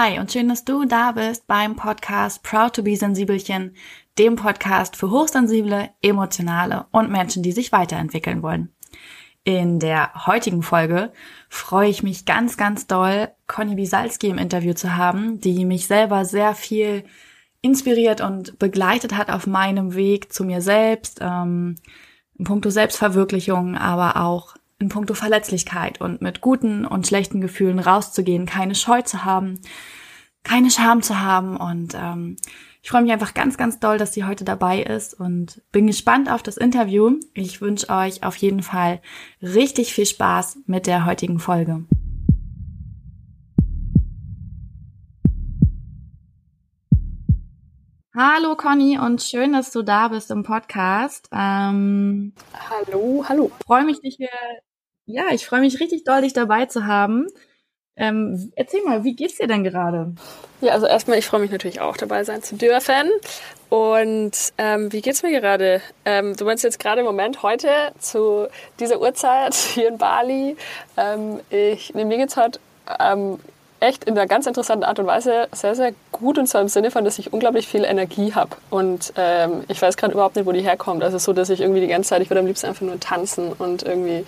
Hi und schön, dass du da bist beim Podcast Proud to be Sensibelchen, dem Podcast für hochsensible, emotionale und Menschen, die sich weiterentwickeln wollen. In der heutigen Folge freue ich mich ganz, ganz doll, Conny Bisalski im Interview zu haben, die mich selber sehr viel inspiriert und begleitet hat auf meinem Weg zu mir selbst, ähm, in puncto Selbstverwirklichung, aber auch in puncto Verletzlichkeit und mit guten und schlechten Gefühlen rauszugehen, keine Scheu zu haben, keine Scham zu haben. Und ähm, ich freue mich einfach ganz, ganz doll, dass sie heute dabei ist und bin gespannt auf das Interview. Ich wünsche euch auf jeden Fall richtig viel Spaß mit der heutigen Folge. Hallo Conny und schön, dass du da bist im Podcast. Ähm, hallo, hallo. Freue mich, dich hier ja, ich freue mich richtig doll, dich dabei zu haben. Ähm, erzähl mal, wie geht's dir denn gerade? Ja, also erstmal, ich freue mich natürlich auch dabei sein zu dürfen. Und ähm, wie geht's mir gerade? Ähm, du meinst jetzt gerade im Moment heute zu dieser Uhrzeit hier in Bali. Ähm, ich, nee, mir geht's heute ähm, echt in einer ganz interessanten Art und Weise sehr, sehr gut und zwar im Sinne von, dass ich unglaublich viel Energie habe. Und ähm, ich weiß gerade überhaupt nicht, wo die herkommt. Also so, dass ich irgendwie die ganze Zeit, ich würde am liebsten einfach nur tanzen und irgendwie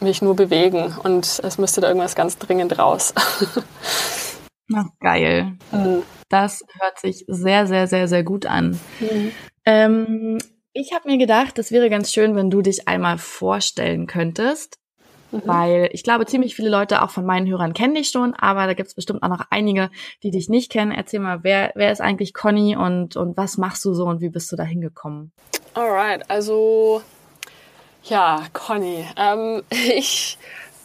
mich nur bewegen und es müsste da irgendwas ganz dringend raus. Na, geil. Mhm. Das hört sich sehr, sehr, sehr, sehr gut an. Mhm. Ähm, ich habe mir gedacht, es wäre ganz schön, wenn du dich einmal vorstellen könntest. Mhm. Weil ich glaube, ziemlich viele Leute auch von meinen Hörern kennen dich schon, aber da gibt es bestimmt auch noch einige, die dich nicht kennen. Erzähl mal, wer, wer ist eigentlich Conny und, und was machst du so und wie bist du da hingekommen? Alright, also ja, Conny. Ähm, ich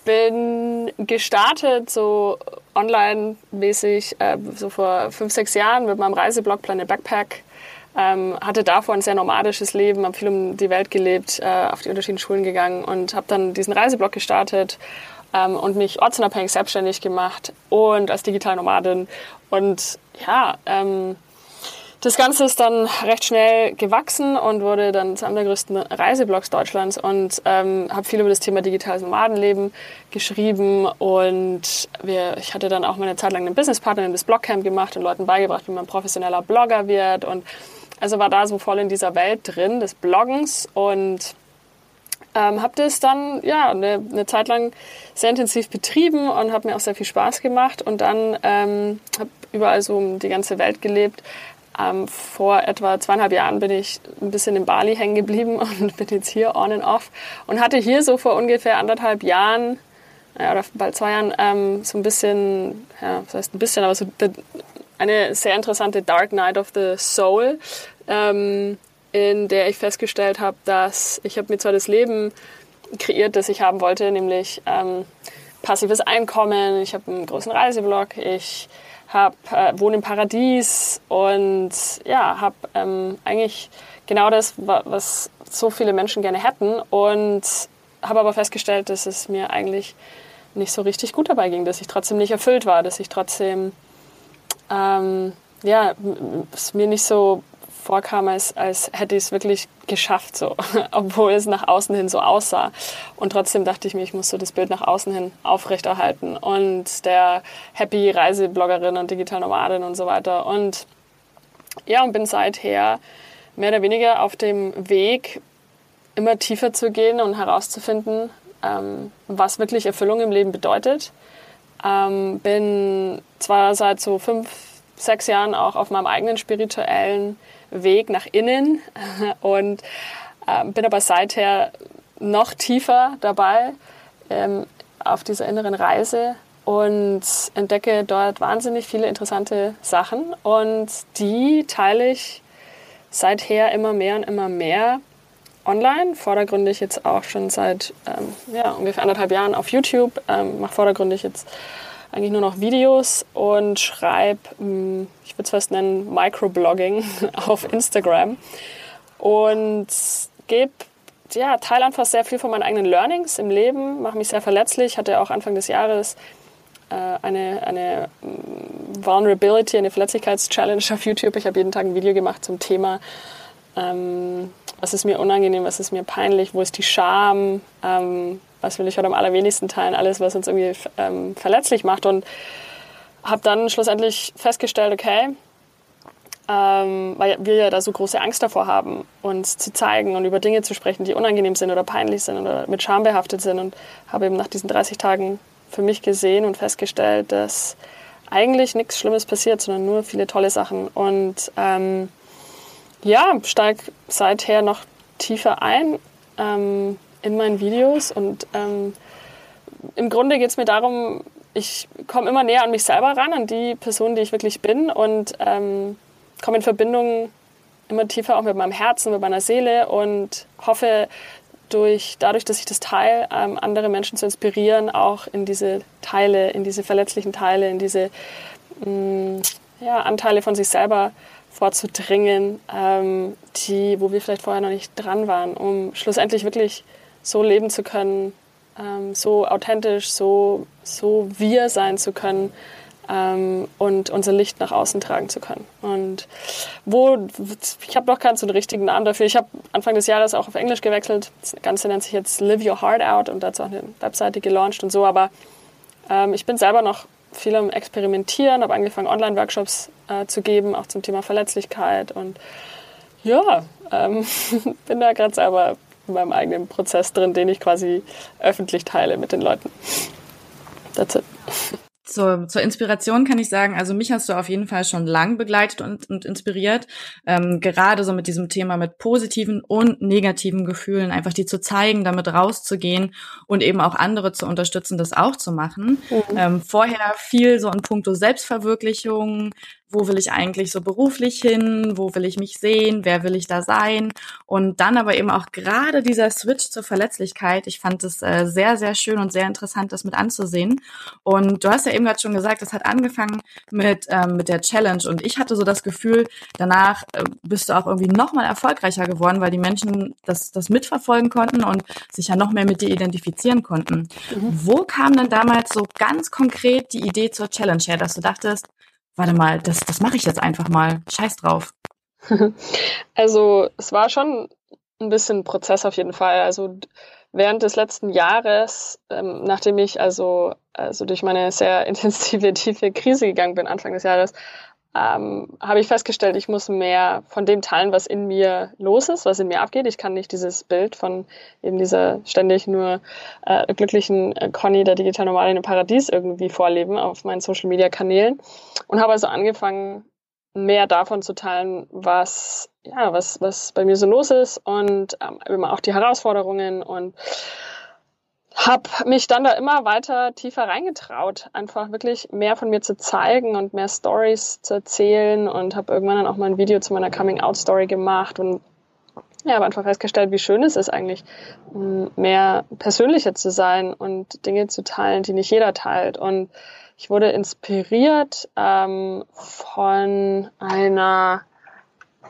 bin gestartet so online-mäßig äh, so vor fünf, sechs Jahren mit meinem Reiseblog Planet Backpack. Ähm, hatte davor ein sehr nomadisches Leben, habe viel um die Welt gelebt, äh, auf die unterschiedlichen Schulen gegangen und habe dann diesen Reiseblog gestartet ähm, und mich ortsunabhängig selbstständig gemacht und als digitale Nomadin. Und ja, ähm, das Ganze ist dann recht schnell gewachsen und wurde dann zu einem der größten Reiseblogs Deutschlands und ähm, habe viel über das Thema digitales Nomadenleben geschrieben und wir, ich hatte dann auch mal eine Zeit lang einen Businesspartner in das Blogcamp gemacht und Leuten beigebracht, wie man professioneller Blogger wird und also war da so voll in dieser Welt drin des Bloggens und ähm, habe das dann ja eine, eine, Zeit lang sehr intensiv betrieben und habe mir auch sehr viel Spaß gemacht und dann ähm, habe überall so um die ganze Welt gelebt, ähm, vor etwa zweieinhalb Jahren bin ich ein bisschen in Bali hängen geblieben und bin jetzt hier on and off und hatte hier so vor ungefähr anderthalb Jahren ja, oder bald zwei Jahren ähm, so ein bisschen, ja, das heißt ein bisschen, aber so eine sehr interessante Dark Night of the Soul, ähm, in der ich festgestellt habe, dass ich habe mir zwar das Leben kreiert, das ich haben wollte, nämlich ähm, passives Einkommen, ich habe einen großen Reiseblog, ich hab, äh, wohne im Paradies und ja, habe ähm, eigentlich genau das, was so viele Menschen gerne hätten und habe aber festgestellt, dass es mir eigentlich nicht so richtig gut dabei ging, dass ich trotzdem nicht erfüllt war, dass ich trotzdem ähm, ja, es mir nicht so vorkam, als, als hätte ich es wirklich geschafft, so, obwohl es nach außen hin so aussah. Und trotzdem dachte ich mir, ich muss so das Bild nach außen hin aufrechterhalten. Und der Happy Reisebloggerin und Digital Nomadin und so weiter. Und ja, und bin seither mehr oder weniger auf dem Weg, immer tiefer zu gehen und herauszufinden, ähm, was wirklich Erfüllung im Leben bedeutet. Ähm, bin zwar seit so fünf, sechs Jahren auch auf meinem eigenen spirituellen Weg nach innen und äh, bin aber seither noch tiefer dabei ähm, auf dieser inneren Reise und entdecke dort wahnsinnig viele interessante Sachen und die teile ich seither immer mehr und immer mehr online, vordergründig jetzt auch schon seit ähm, ja, ungefähr anderthalb Jahren auf YouTube, ähm, mache vordergründig jetzt eigentlich nur noch Videos und schreibe, hm, ich würde es fast nennen, Microblogging auf Instagram und gebe ja, teile einfach sehr viel von meinen eigenen Learnings im Leben, mache mich sehr verletzlich, hatte auch Anfang des Jahres äh, eine, eine hm, Vulnerability, eine Verletzlichkeitschallenge auf YouTube. Ich habe jeden Tag ein Video gemacht zum Thema, ähm, was ist mir unangenehm, was ist mir peinlich, wo ist die Scham, ähm, was will ich heute am allerwenigsten teilen, alles, was uns irgendwie ähm, verletzlich macht. Und habe dann schlussendlich festgestellt, okay, ähm, weil wir ja da so große Angst davor haben, uns zu zeigen und über Dinge zu sprechen, die unangenehm sind oder peinlich sind oder mit Scham behaftet sind. Und habe eben nach diesen 30 Tagen für mich gesehen und festgestellt, dass eigentlich nichts Schlimmes passiert, sondern nur viele tolle Sachen. Und ähm, ja, steige seither noch tiefer ein ähm, in meinen Videos. Und ähm, im Grunde geht es mir darum, ich komme immer näher an mich selber ran, an die Person, die ich wirklich bin. Und ähm, komme in Verbindung immer tiefer auch mit meinem Herzen, mit meiner Seele und hoffe, durch, dadurch, dass ich das teile, ähm, andere Menschen zu inspirieren, auch in diese Teile, in diese verletzlichen Teile, in diese mh, mm, ja, Anteile von sich selber vorzudringen, ähm, die, wo wir vielleicht vorher noch nicht dran waren, um schlussendlich wirklich so leben zu können, ähm, so authentisch, so, so wir sein zu können, ähm, und unser Licht nach außen tragen zu können. Und wo, ich habe noch keinen so richtigen Namen dafür. Ich habe Anfang des Jahres auch auf Englisch gewechselt. Das Ganze nennt sich jetzt Live Your Heart Out und dazu auch eine Webseite gelauncht und so. Aber ähm, ich bin selber noch viel am Experimentieren, habe angefangen, Online-Workshops äh, zu geben, auch zum Thema Verletzlichkeit. Und ja, ähm, bin da gerade selber in meinem eigenen Prozess drin, den ich quasi öffentlich teile mit den Leuten. That's it zur, zur Inspiration kann ich sagen, also mich hast du auf jeden Fall schon lang begleitet und, und inspiriert. Ähm, gerade so mit diesem Thema mit positiven und negativen Gefühlen, einfach die zu zeigen, damit rauszugehen und eben auch andere zu unterstützen, das auch zu machen. Mhm. Ähm, vorher viel so in puncto Selbstverwirklichung, wo will ich eigentlich so beruflich hin, wo will ich mich sehen, wer will ich da sein und dann aber eben auch gerade dieser Switch zur Verletzlichkeit. Ich fand es äh, sehr, sehr schön und sehr interessant, das mit anzusehen. Und du hast ja eben gerade schon gesagt, das hat angefangen mit, ähm, mit der Challenge und ich hatte so das Gefühl, danach äh, bist du auch irgendwie noch mal erfolgreicher geworden, weil die Menschen das, das mitverfolgen konnten und sich ja noch mehr mit dir identifizieren konnten. Mhm. Wo kam denn damals so ganz konkret die Idee zur Challenge her, dass du dachtest, warte mal, das, das mache ich jetzt einfach mal. Scheiß drauf. Also es war schon ein bisschen Prozess auf jeden Fall. Also während des letzten Jahres, ähm, nachdem ich also, also durch meine sehr intensive, tiefe Krise gegangen bin, Anfang des Jahres, ähm, habe ich festgestellt, ich muss mehr von dem teilen, was in mir los ist, was in mir abgeht. Ich kann nicht dieses Bild von eben dieser ständig nur äh, glücklichen äh, Conny, der digital normal in einem Paradies irgendwie vorleben auf meinen Social Media Kanälen und habe also angefangen, mehr davon zu teilen, was ja was was bei mir so los ist und ähm, auch die Herausforderungen und habe mich dann da immer weiter tiefer reingetraut, einfach wirklich mehr von mir zu zeigen und mehr Stories zu erzählen und habe irgendwann dann auch mal ein Video zu meiner Coming Out Story gemacht und ja, habe einfach festgestellt, wie schön es ist eigentlich, mehr persönlicher zu sein und Dinge zu teilen, die nicht jeder teilt. Und ich wurde inspiriert ähm, von einer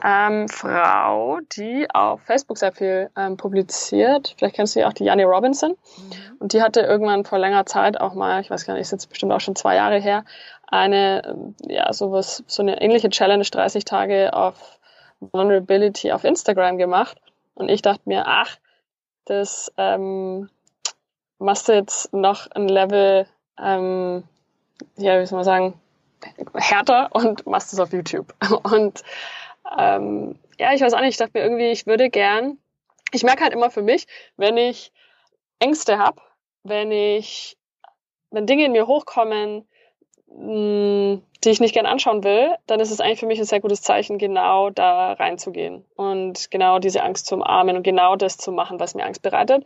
ähm, Frau, die auf Facebook sehr viel ähm, publiziert. Vielleicht kennst du ja auch die Janne Robinson. Mhm. Und die hatte irgendwann vor längerer Zeit auch mal, ich weiß gar nicht, ist jetzt bestimmt auch schon zwei Jahre her, eine, ähm, ja, sowas, so eine ähnliche Challenge, 30 Tage auf Vulnerability auf Instagram gemacht. Und ich dachte mir, ach, das ähm, machst du jetzt noch ein Level, ähm, ja, wie soll man sagen, härter und machst es auf YouTube. Und ähm, ja, ich weiß auch nicht, ich dachte mir irgendwie, ich würde gern, ich merke halt immer für mich, wenn ich Ängste habe, wenn ich, wenn Dinge in mir hochkommen, mh, hm, die ich nicht gern anschauen will, dann ist es eigentlich für mich ein sehr gutes Zeichen, genau da reinzugehen und genau diese Angst zu umarmen und genau das zu machen, was mir Angst bereitet.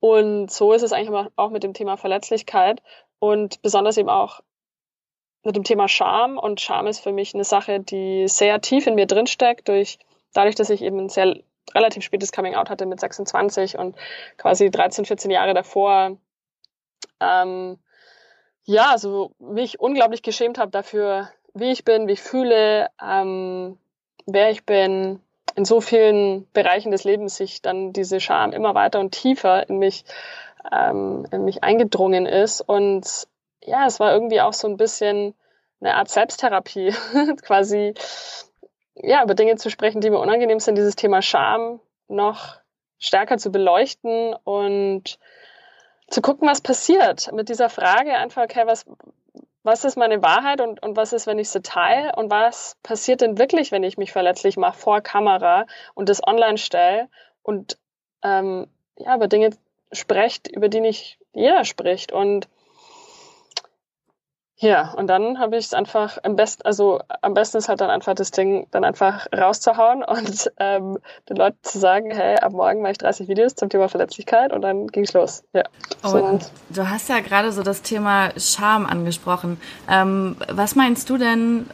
Und so ist es eigentlich auch mit dem Thema Verletzlichkeit und besonders eben auch mit dem Thema Scham. Und Scham ist für mich eine Sache, die sehr tief in mir drinsteckt, durch, dadurch, dass ich eben ein sehr relativ spätes Coming Out hatte mit 26 und quasi 13, 14 Jahre davor, ähm, ja, so mich unglaublich geschämt habe dafür, wie ich bin, wie ich fühle, ähm, wer ich bin, in so vielen Bereichen des Lebens sich dann diese Scham immer weiter und tiefer in mich, ähm, in mich eingedrungen ist. Und ja, es war irgendwie auch so ein bisschen eine Art Selbsttherapie, quasi ja, über Dinge zu sprechen, die mir unangenehm sind, dieses Thema Scham noch stärker zu beleuchten und zu gucken, was passiert mit dieser Frage einfach, okay, was, was ist meine Wahrheit und, und was ist, wenn ich sie teile und was passiert denn wirklich, wenn ich mich verletzlich mache vor Kamera und das online stelle und ähm, ja, über Dinge sprecht, über die nicht jeder spricht und ja, und dann habe ich es einfach am besten, also am besten ist halt dann einfach das Ding dann einfach rauszuhauen und ähm, den Leuten zu sagen, hey, ab morgen mache ich 30 Videos zum Thema Verletzlichkeit und dann ging es los. Ja. Und so. du hast ja gerade so das Thema Scham angesprochen. Ähm, was meinst du denn,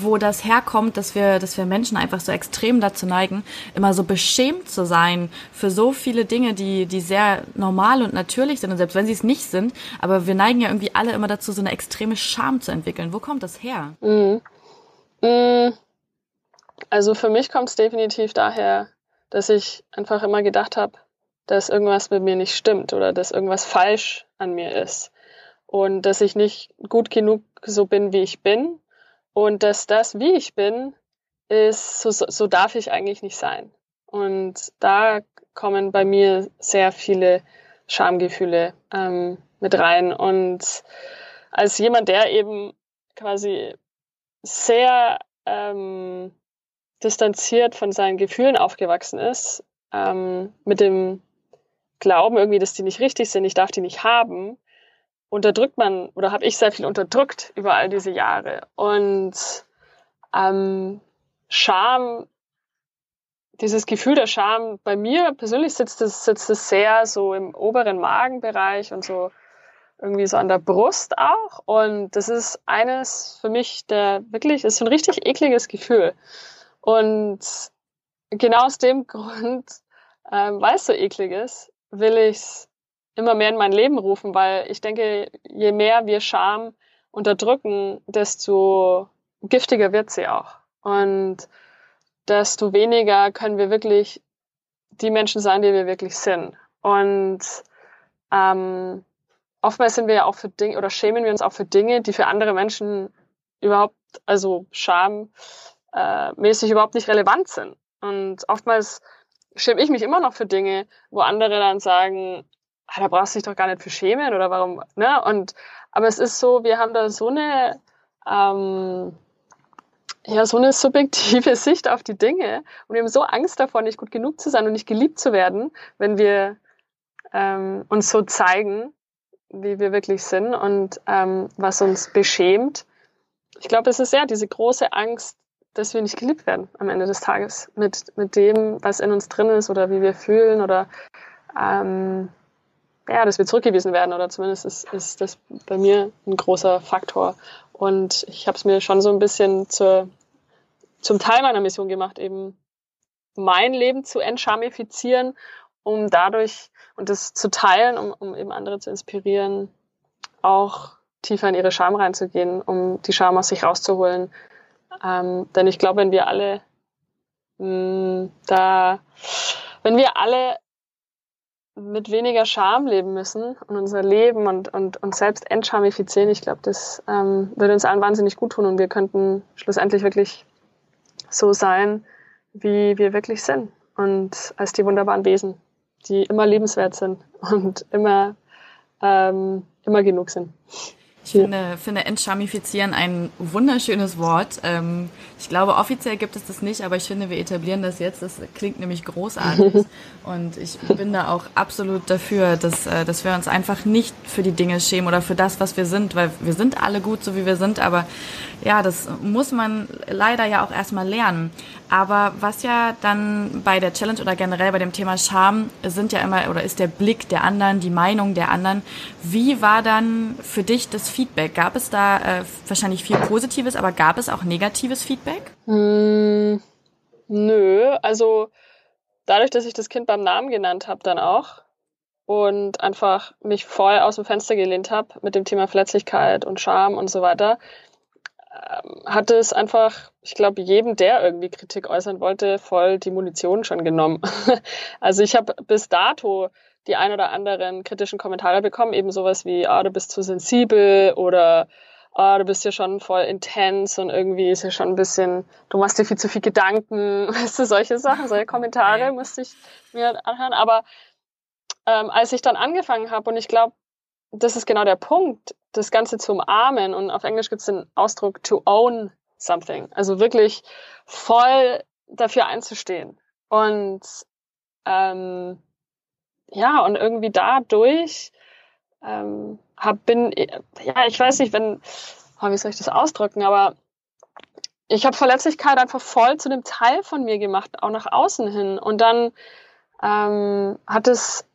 wo das herkommt, dass wir, dass wir Menschen einfach so extrem dazu neigen, immer so beschämt zu sein für so viele Dinge, die, die sehr normal und natürlich sind und selbst wenn sie es nicht sind, aber wir neigen ja irgendwie alle immer dazu, so eine extreme Scham zu entwickeln. Wo kommt das her? Mhm. Mhm. Also für mich kommt es definitiv daher, dass ich einfach immer gedacht habe, dass irgendwas mit mir nicht stimmt oder dass irgendwas falsch an mir ist und dass ich nicht gut genug so bin, wie ich bin und dass das, wie ich bin, ist, so, so darf ich eigentlich nicht sein. Und da kommen bei mir sehr viele Schamgefühle ähm, mit rein. Und als jemand, der eben quasi sehr ähm, distanziert von seinen Gefühlen aufgewachsen ist, ähm, mit dem Glauben irgendwie, dass die nicht richtig sind, ich darf die nicht haben, unterdrückt man oder habe ich sehr viel unterdrückt über all diese Jahre. Und ähm, Scham, dieses Gefühl der Scham, bei mir persönlich sitzt es, sitzt es sehr so im oberen Magenbereich und so irgendwie so an der Brust auch. Und das ist eines für mich, der wirklich, ist so ein richtig ekliges Gefühl. Und genau aus dem Grund, ähm, weil es so eklig ist, will ich es immer mehr in mein Leben rufen, weil ich denke, je mehr wir Scham unterdrücken, desto giftiger wird sie auch. Und desto weniger können wir wirklich die Menschen sein, die wir wirklich sind. Und ähm, oftmals sind wir ja auch für Dinge oder schämen wir uns auch für Dinge, die für andere Menschen überhaupt, also schammäßig äh, überhaupt nicht relevant sind. Und oftmals schäme ich mich immer noch für Dinge, wo andere dann sagen, ah, da brauchst du dich doch gar nicht für schämen oder warum, ne? Und aber es ist so, wir haben da so eine ähm, ja, so eine subjektive Sicht auf die Dinge und wir haben so Angst davor, nicht gut genug zu sein und nicht geliebt zu werden, wenn wir ähm, uns so zeigen, wie wir wirklich sind und ähm, was uns beschämt. Ich glaube, es ist ja diese große Angst, dass wir nicht geliebt werden am Ende des Tages mit, mit dem, was in uns drin ist oder wie wir fühlen oder ähm, ja, dass wir zurückgewiesen werden oder zumindest ist, ist das bei mir ein großer Faktor. Und ich habe es mir schon so ein bisschen zur, zum Teil meiner Mission gemacht, eben mein Leben zu entschamifizieren, um dadurch und das zu teilen, um, um eben andere zu inspirieren, auch tiefer in ihre Scham reinzugehen, um die Scham aus sich rauszuholen. Ähm, denn ich glaube, wenn wir alle mh, da, wenn wir alle mit weniger Scham leben müssen und unser Leben und, und uns selbst entschamifizieren. Ich glaube, das ähm, würde uns allen wahnsinnig gut tun und wir könnten schlussendlich wirklich so sein, wie wir wirklich sind und als die wunderbaren Wesen, die immer lebenswert sind und immer, ähm, immer genug sind. Ich finde, finde entschamifizieren ein wunderschönes Wort. Ähm, ich glaube, offiziell gibt es das nicht, aber ich finde, wir etablieren das jetzt. Das klingt nämlich großartig. Und ich bin da auch absolut dafür, dass, äh, dass wir uns einfach nicht für die Dinge schämen oder für das, was wir sind, weil wir sind alle gut, so wie wir sind, aber ja, das muss man leider ja auch erstmal lernen. Aber was ja dann bei der Challenge oder generell bei dem Thema Scham sind ja immer oder ist der Blick der anderen, die Meinung der anderen. Wie war dann für dich das Feedback? Gab es da äh, wahrscheinlich viel Positives, aber gab es auch negatives Feedback? Mm, nö, also dadurch, dass ich das Kind beim Namen genannt habe, dann auch und einfach mich voll aus dem Fenster gelehnt habe mit dem Thema Verletzlichkeit und Scham und so weiter, ähm, hatte es einfach, ich glaube, jedem, der irgendwie Kritik äußern wollte, voll die Munition schon genommen. also ich habe bis dato die ein oder anderen kritischen Kommentare bekommen, eben sowas wie, ah, du bist zu sensibel oder ah, du bist ja schon voll intens und irgendwie ist ja schon ein bisschen, du machst dir viel zu viel Gedanken, weißt du, solche Sachen, solche Kommentare musste ich mir anhören. Aber ähm, als ich dann angefangen habe und ich glaube, das ist genau der Punkt, das Ganze zu umarmen. Und auf Englisch gibt es den Ausdruck to own something. Also wirklich voll dafür einzustehen. Und ähm, ja, und irgendwie dadurch ähm, hab, bin, ja, ich weiß nicht, wenn, oh, wie soll ich das ausdrücken, aber ich habe Verletzlichkeit einfach voll zu dem Teil von mir gemacht, auch nach außen hin. Und dann ähm, hat es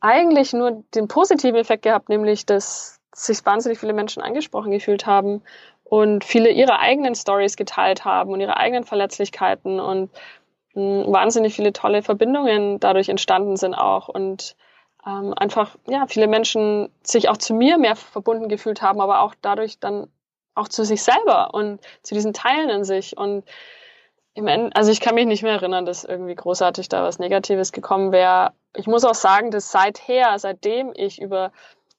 eigentlich nur den positiven Effekt gehabt, nämlich dass sich wahnsinnig viele Menschen angesprochen gefühlt haben und viele ihre eigenen Stories geteilt haben und ihre eigenen Verletzlichkeiten und wahnsinnig viele tolle Verbindungen dadurch entstanden sind auch und ähm, einfach ja viele Menschen sich auch zu mir mehr verbunden gefühlt haben, aber auch dadurch dann auch zu sich selber und zu diesen Teilen in sich und im Ende, also ich kann mich nicht mehr erinnern, dass irgendwie großartig da was Negatives gekommen wäre. Ich muss auch sagen, dass seither, seitdem ich über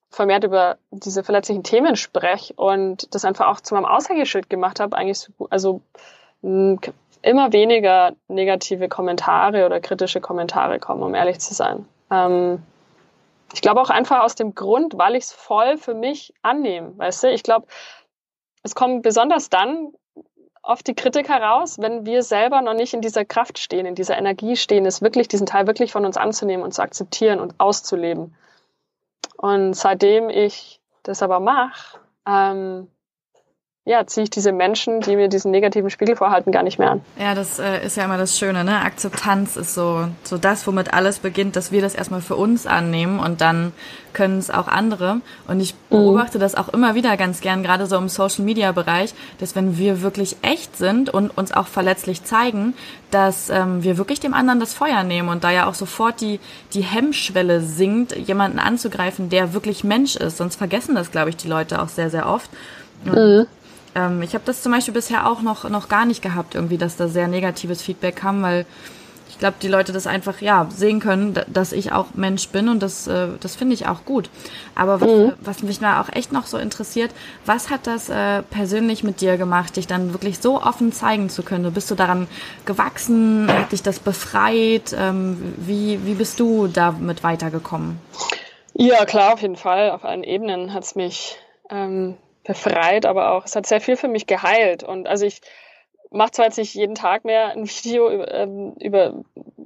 vermehrt über diese verletzlichen Themen spreche und das einfach auch zu meinem Aushängeschild gemacht habe, eigentlich so, also immer weniger negative Kommentare oder kritische Kommentare kommen, um ehrlich zu sein. Ähm, ich glaube auch einfach aus dem Grund, weil ich es voll für mich annehme, weißt du? Ich glaube, es kommt besonders dann oft die Kritik heraus, wenn wir selber noch nicht in dieser Kraft stehen, in dieser Energie stehen, es wirklich, diesen Teil wirklich von uns anzunehmen und zu akzeptieren und auszuleben. Und seitdem ich das aber mache, ähm, ja, ziehe ich diese Menschen, die mir diesen negativen Spiegel vorhalten, gar nicht mehr an. Ja, das äh, ist ja immer das Schöne, ne? Akzeptanz ist so, so das, womit alles beginnt, dass wir das erstmal für uns annehmen und dann können es auch andere. Und ich mhm. beobachte mhm. das auch immer wieder ganz gern, gerade so im Social Media Bereich, dass wenn wir wirklich echt sind und uns auch verletzlich zeigen, dass ähm, wir wirklich dem anderen das Feuer nehmen und da ja auch sofort die, die Hemmschwelle sinkt, jemanden anzugreifen, der wirklich Mensch ist. Sonst vergessen das, glaube ich, die Leute auch sehr, sehr oft. Mhm. Ähm, ich habe das zum Beispiel bisher auch noch, noch gar nicht gehabt, irgendwie, dass da sehr negatives Feedback kam, weil ich glaube, die Leute das einfach ja sehen können, dass ich auch Mensch bin und das, äh, das finde ich auch gut. Aber was, mhm. was mich da auch echt noch so interessiert, was hat das äh, persönlich mit dir gemacht, dich dann wirklich so offen zeigen zu können? Bist du daran gewachsen? Hat dich das befreit? Ähm, wie, wie bist du damit weitergekommen? Ja, klar, auf jeden Fall. Auf allen Ebenen hat es mich ähm, befreit, aber auch, es hat sehr viel für mich geheilt. Und also ich mache zwar jetzt nicht jeden Tag mehr ein Video über, ähm, über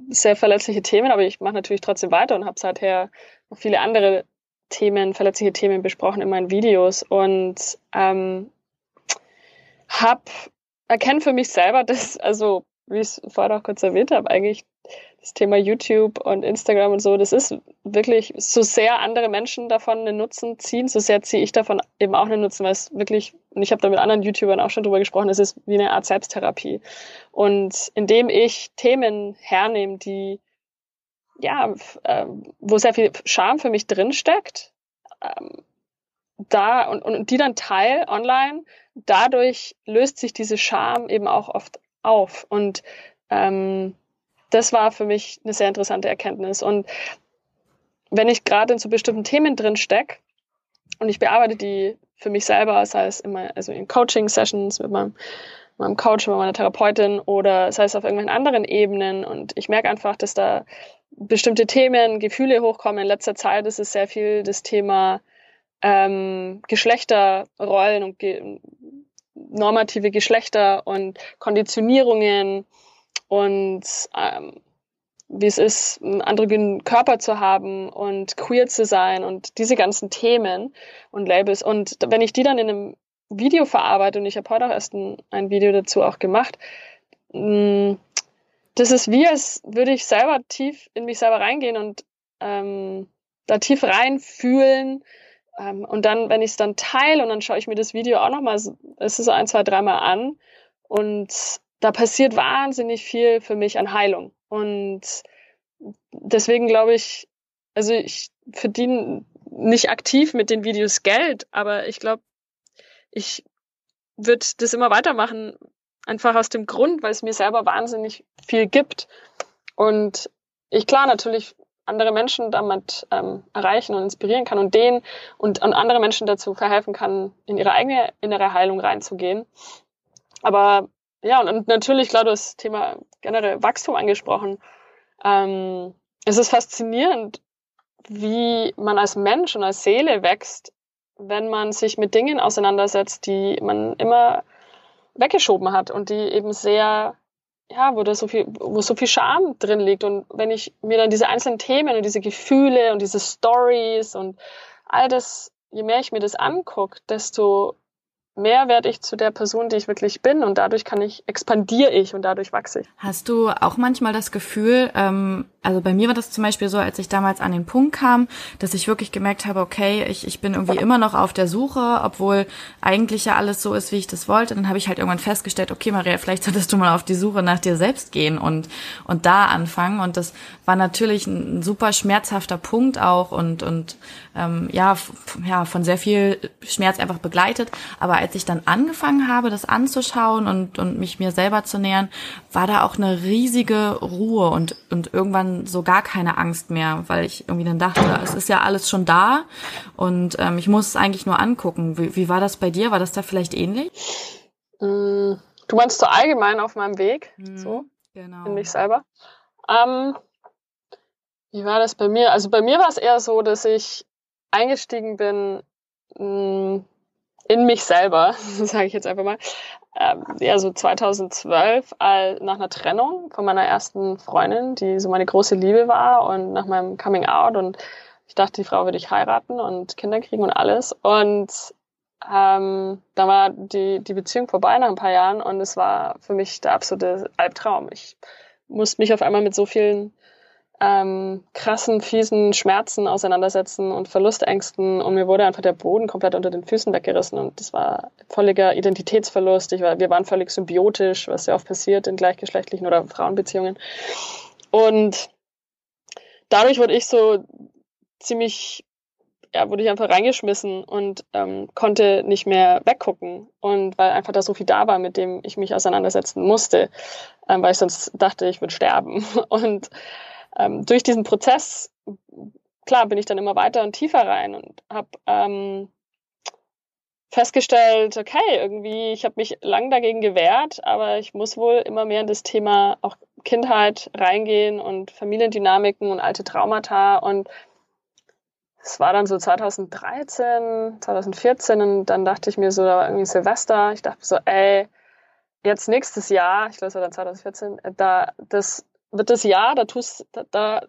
sehr verletzliche Themen, aber ich mache natürlich trotzdem weiter und habe seither noch viele andere Themen, verletzliche Themen besprochen in meinen Videos und ähm, habe erkenne für mich selber, dass, also wie ich es vorher auch kurz erwähnt habe, eigentlich das Thema YouTube und Instagram und so, das ist wirklich, so sehr andere Menschen davon einen Nutzen ziehen, so sehr ziehe ich davon eben auch einen Nutzen, weil es wirklich, und ich habe da mit anderen YouTubern auch schon drüber gesprochen, es ist wie eine Art Selbsttherapie. Und indem ich Themen hernehme, die, ja, äh, wo sehr viel Scham für mich drinsteckt, ähm, da und, und die dann teile online, dadurch löst sich diese Scham eben auch oft auf. Und ähm, das war für mich eine sehr interessante Erkenntnis. Und wenn ich gerade in so bestimmten Themen drin stecke und ich bearbeite die für mich selber, sei es immer, also in Coaching-Sessions mit meinem, meinem Coach, mit meiner Therapeutin oder sei es auf irgendwelchen anderen Ebenen und ich merke einfach, dass da bestimmte Themen, Gefühle hochkommen. In letzter Zeit ist es sehr viel das Thema ähm, Geschlechterrollen und ge normative Geschlechter und Konditionierungen und ähm, wie es ist, einen androgynen Körper zu haben und queer zu sein und diese ganzen Themen und Labels. Und wenn ich die dann in einem Video verarbeite, und ich habe heute auch erst ein, ein Video dazu auch gemacht, mh, mm, das ist wie, als würde ich selber tief in mich selber reingehen und ähm, da tief reinfühlen. Ähm, und dann, wenn ich es dann teile und dann schaue ich mir das Video auch nochmal, es ist so ein, zwei, dreimal an und da passiert wahnsinnig viel für mich an Heilung. Und deswegen glaube ich, also ich verdiene nicht aktiv mit den Videos Geld, aber ich glaube, ich würde das immer weitermachen, einfach aus dem Grund, weil es mir selber wahnsinnig viel gibt. Und ich klar natürlich andere Menschen damit ähm, erreichen und inspirieren kann und denen und, und andere Menschen dazu verhelfen kann, in ihre eigene innere Heilung reinzugehen. Aber ja, und, natürlich, klar, du hast das Thema generell Wachstum angesprochen. Ähm, es ist faszinierend, wie man als Mensch und als Seele wächst, wenn man sich mit Dingen auseinandersetzt, die man immer weggeschoben hat und die eben sehr, ja, wo da so viel, wo so viel Scham drin liegt. Und wenn ich mir dann diese einzelnen Themen und diese Gefühle und diese Stories und all das, je mehr ich mir das angucke, desto mehr werde ich zu der Person, die ich wirklich bin und dadurch kann ich, expandiere ich und dadurch wachse ich. Hast du auch manchmal das Gefühl, ähm, also bei mir war das zum Beispiel so, als ich damals an den Punkt kam, dass ich wirklich gemerkt habe, okay, ich, ich bin irgendwie immer noch auf der Suche, obwohl eigentlich ja alles so ist, wie ich das wollte. Dann habe ich halt irgendwann festgestellt, okay, Maria, vielleicht solltest du mal auf die Suche nach dir selbst gehen und, und da anfangen. Und das war natürlich ein super schmerzhafter Punkt auch und, und ähm, ja, ja, von sehr viel Schmerz einfach begleitet. Aber als ich dann angefangen habe, das anzuschauen und, und mich mir selber zu nähern, war da auch eine riesige Ruhe und, und irgendwann so gar keine Angst mehr, weil ich irgendwie dann dachte, es ist ja alles schon da und ähm, ich muss es eigentlich nur angucken. Wie, wie war das bei dir? War das da vielleicht ähnlich? Mm, du meinst so allgemein auf meinem Weg, mhm, so genau. in mich selber. Ähm, wie war das bei mir? Also bei mir war es eher so, dass ich eingestiegen bin mh, mm, in mich selber, sage ich jetzt einfach mal, ähm, ja, so 2012 äh, nach einer Trennung von meiner ersten Freundin, die so meine große Liebe war und nach meinem Coming Out. Und ich dachte, die Frau würde ich heiraten und Kinder kriegen und alles. Und ähm, da war die, die Beziehung vorbei nach ein paar Jahren. Und es war für mich der absolute Albtraum. Ich musste mich auf einmal mit so vielen ähm, krassen, fiesen Schmerzen auseinandersetzen und Verlustängsten und mir wurde einfach der Boden komplett unter den Füßen weggerissen und das war völliger Identitätsverlust. Ich war, wir waren völlig symbiotisch, was ja oft passiert in gleichgeschlechtlichen oder Frauenbeziehungen. Und dadurch wurde ich so ziemlich, ja, wurde ich einfach reingeschmissen und ähm, konnte nicht mehr weggucken. Und weil einfach da so viel da war, mit dem ich mich auseinandersetzen musste, ähm, weil ich sonst dachte, ich würde sterben. Und ähm, durch diesen Prozess, klar, bin ich dann immer weiter und tiefer rein und habe ähm, festgestellt, okay, irgendwie, ich habe mich lang dagegen gewehrt, aber ich muss wohl immer mehr in das Thema auch Kindheit reingehen und Familiendynamiken und alte Traumata und es war dann so 2013, 2014 und dann dachte ich mir so, da war irgendwie Silvester, ich dachte so, ey, jetzt nächstes Jahr, ich glaube, es war dann 2014, da, das wird das Jahr, da tust, da, da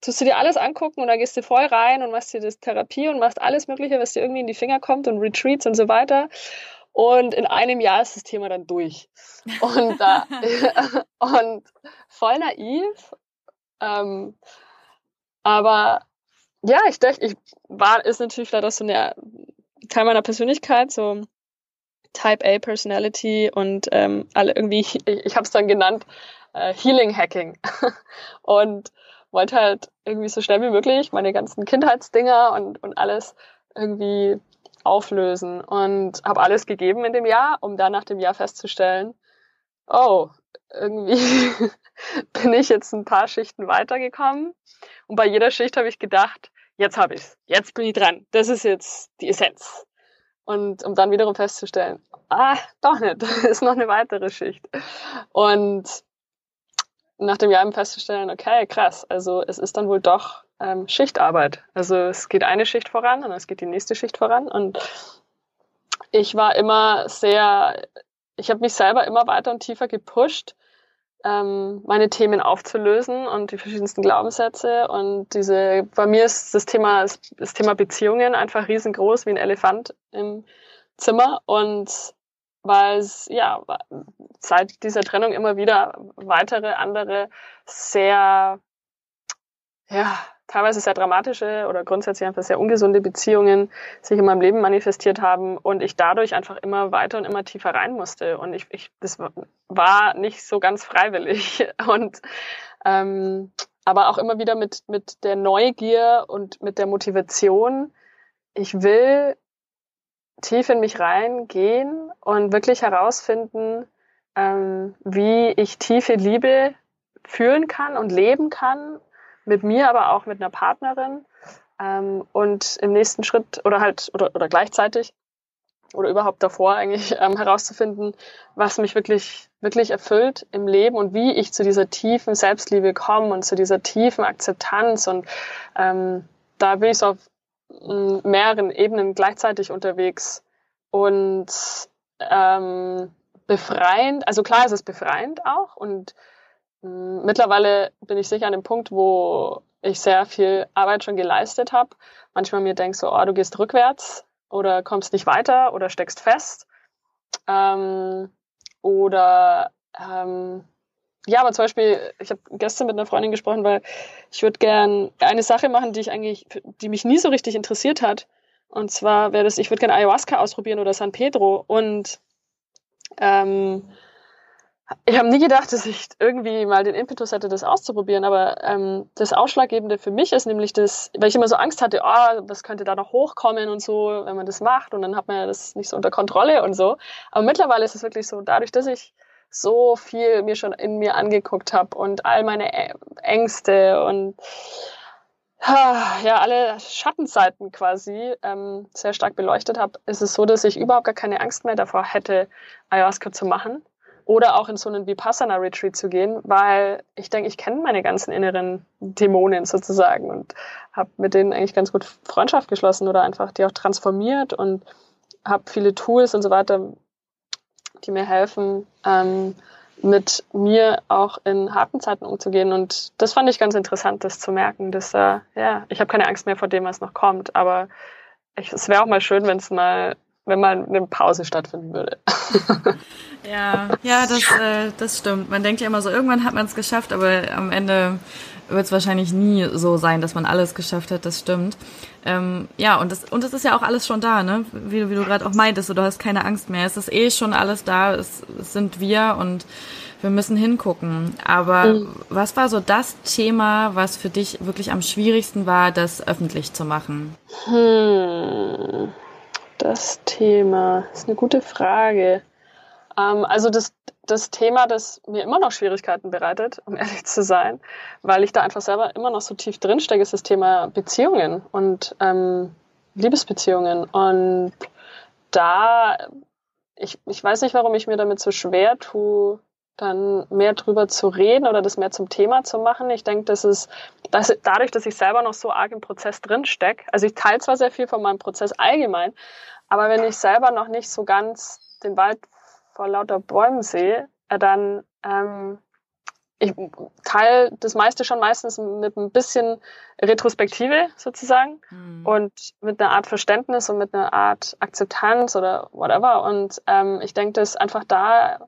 tust du dir alles angucken und da gehst du voll rein und machst dir das Therapie und machst alles Mögliche, was dir irgendwie in die Finger kommt und Retreats und so weiter. Und in einem Jahr ist das Thema dann durch. Und, äh, und voll naiv. Ähm, aber ja, ich dachte, ich war, ist natürlich leider so eine Teil meiner Persönlichkeit, so Type A Personality und ähm, alle irgendwie, ich, ich habe es dann genannt, äh, Healing Hacking und wollte halt irgendwie so schnell wie möglich meine ganzen Kindheitsdinger und, und alles irgendwie auflösen und habe alles gegeben in dem Jahr, um dann nach dem Jahr festzustellen, oh, irgendwie bin ich jetzt ein paar Schichten weitergekommen und bei jeder Schicht habe ich gedacht, jetzt habe ich's, jetzt bin ich dran, das ist jetzt die Essenz. Und um dann wiederum festzustellen, ah, doch nicht, ist noch eine weitere Schicht. Und nach dem Jahr eben festzustellen, okay, krass, also es ist dann wohl doch ähm, Schichtarbeit. Also es geht eine Schicht voran und es geht die nächste Schicht voran. Und ich war immer sehr, ich habe mich selber immer weiter und tiefer gepusht, ähm, meine Themen aufzulösen und die verschiedensten Glaubenssätze. Und diese, bei mir ist das Thema, das Thema Beziehungen einfach riesengroß wie ein Elefant im Zimmer. Und weil es ja seit dieser Trennung immer wieder weitere andere sehr ja teilweise sehr dramatische oder grundsätzlich einfach sehr ungesunde Beziehungen sich in meinem Leben manifestiert haben und ich dadurch einfach immer weiter und immer tiefer rein musste. Und ich, ich das war nicht so ganz freiwillig. Und ähm, aber auch immer wieder mit mit der Neugier und mit der Motivation ich will tief in mich reingehen und wirklich herausfinden, ähm, wie ich tiefe Liebe fühlen kann und leben kann, mit mir, aber auch mit einer Partnerin. Ähm, und im nächsten Schritt oder halt oder, oder gleichzeitig oder überhaupt davor eigentlich ähm, herauszufinden, was mich wirklich, wirklich erfüllt im Leben und wie ich zu dieser tiefen Selbstliebe komme und zu dieser tiefen Akzeptanz. Und ähm, da bin ich so auf mehreren Ebenen gleichzeitig unterwegs und ähm, befreiend. Also klar, ist es befreiend auch und mh, mittlerweile bin ich sicher an dem Punkt, wo ich sehr viel Arbeit schon geleistet habe. Manchmal mir denke so, oh, du gehst rückwärts oder kommst nicht weiter oder steckst fest. Ähm, oder ähm, ja, aber zum Beispiel, ich habe gestern mit einer Freundin gesprochen, weil ich würde gern eine Sache machen, die ich eigentlich, die mich nie so richtig interessiert hat. Und zwar wäre das, ich würde gerne Ayahuasca ausprobieren oder San Pedro. Und ähm, ich habe nie gedacht, dass ich irgendwie mal den Impetus hätte, das auszuprobieren, aber ähm, das Ausschlaggebende für mich ist nämlich das, weil ich immer so Angst hatte, oh, was könnte da noch hochkommen und so, wenn man das macht und dann hat man ja das nicht so unter Kontrolle und so. Aber mittlerweile ist es wirklich so, dadurch, dass ich so viel mir schon in mir angeguckt habe und all meine Ängste und ja, alle Schattenseiten quasi ähm, sehr stark beleuchtet habe, ist es so, dass ich überhaupt gar keine Angst mehr davor hätte, Ayahuasca zu machen oder auch in so einen Vipassana-Retreat zu gehen, weil ich denke, ich kenne meine ganzen inneren Dämonen sozusagen und habe mit denen eigentlich ganz gut Freundschaft geschlossen oder einfach die auch transformiert und habe viele Tools und so weiter, die mir helfen, ähm, mit mir auch in harten Zeiten umzugehen. Und das fand ich ganz interessant, das zu merken, dass äh, ja, ich habe keine Angst mehr vor dem, was noch kommt, aber ich, es wäre auch mal schön, wenn es mal wenn mal eine Pause stattfinden würde. ja, ja, das, äh, das stimmt. Man denkt ja immer so, irgendwann hat man es geschafft, aber am Ende wird es wahrscheinlich nie so sein, dass man alles geschafft hat. Das stimmt. Ähm, ja, und das, und das ist ja auch alles schon da, ne? Wie, wie du gerade auch meintest, du hast keine Angst mehr. Es ist eh schon alles da. Es, es sind wir und wir müssen hingucken. Aber mhm. was war so das Thema, was für dich wirklich am schwierigsten war, das öffentlich zu machen? Hm. Das Thema ist eine gute Frage. Ähm, also das, das Thema, das mir immer noch Schwierigkeiten bereitet, um ehrlich zu sein, weil ich da einfach selber immer noch so tief drinstecke, ist das Thema Beziehungen und ähm, Liebesbeziehungen. Und da, ich, ich weiß nicht, warum ich mir damit so schwer tue, dann mehr drüber zu reden oder das mehr zum Thema zu machen. Ich denke, das ist dass, dadurch, dass ich selber noch so arg im Prozess drin stecke. Also ich teile zwar sehr viel von meinem Prozess allgemein, aber wenn ich selber noch nicht so ganz den Wald vor lauter Bäumen sehe, äh, dann ähm, ich teile das meiste schon meistens mit ein bisschen Retrospektive sozusagen mhm. und mit einer Art Verständnis und mit einer Art Akzeptanz oder whatever. Und ähm, ich denke, dass einfach da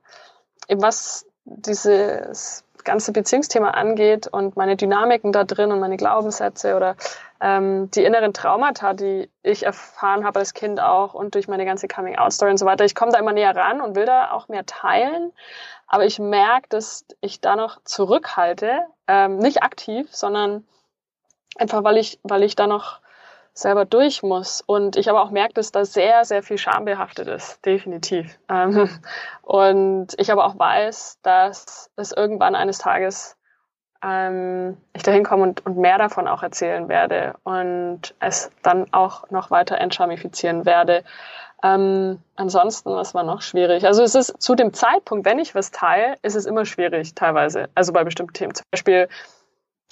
eben was dieses ganze Beziehungsthema angeht und meine Dynamiken da drin und meine Glaubenssätze oder ähm, die inneren Traumata, die ich erfahren habe als Kind auch und durch meine ganze Coming-out-Story und so weiter. Ich komme da immer näher ran und will da auch mehr teilen. Aber ich merke, dass ich da noch zurückhalte, ähm, nicht aktiv, sondern einfach, weil ich, weil ich da noch selber durch muss. Und ich aber auch merke, dass da sehr, sehr viel Scham behaftet ist, definitiv. Ähm, und ich aber auch weiß, dass es irgendwann eines Tages ähm, ich da hinkomme und, und mehr davon auch erzählen werde und es dann auch noch weiter entschamifizieren werde. Ähm, ansonsten, was war noch schwierig? Also es ist zu dem Zeitpunkt, wenn ich was teile, ist es immer schwierig teilweise. Also bei bestimmten Themen. Zum Beispiel,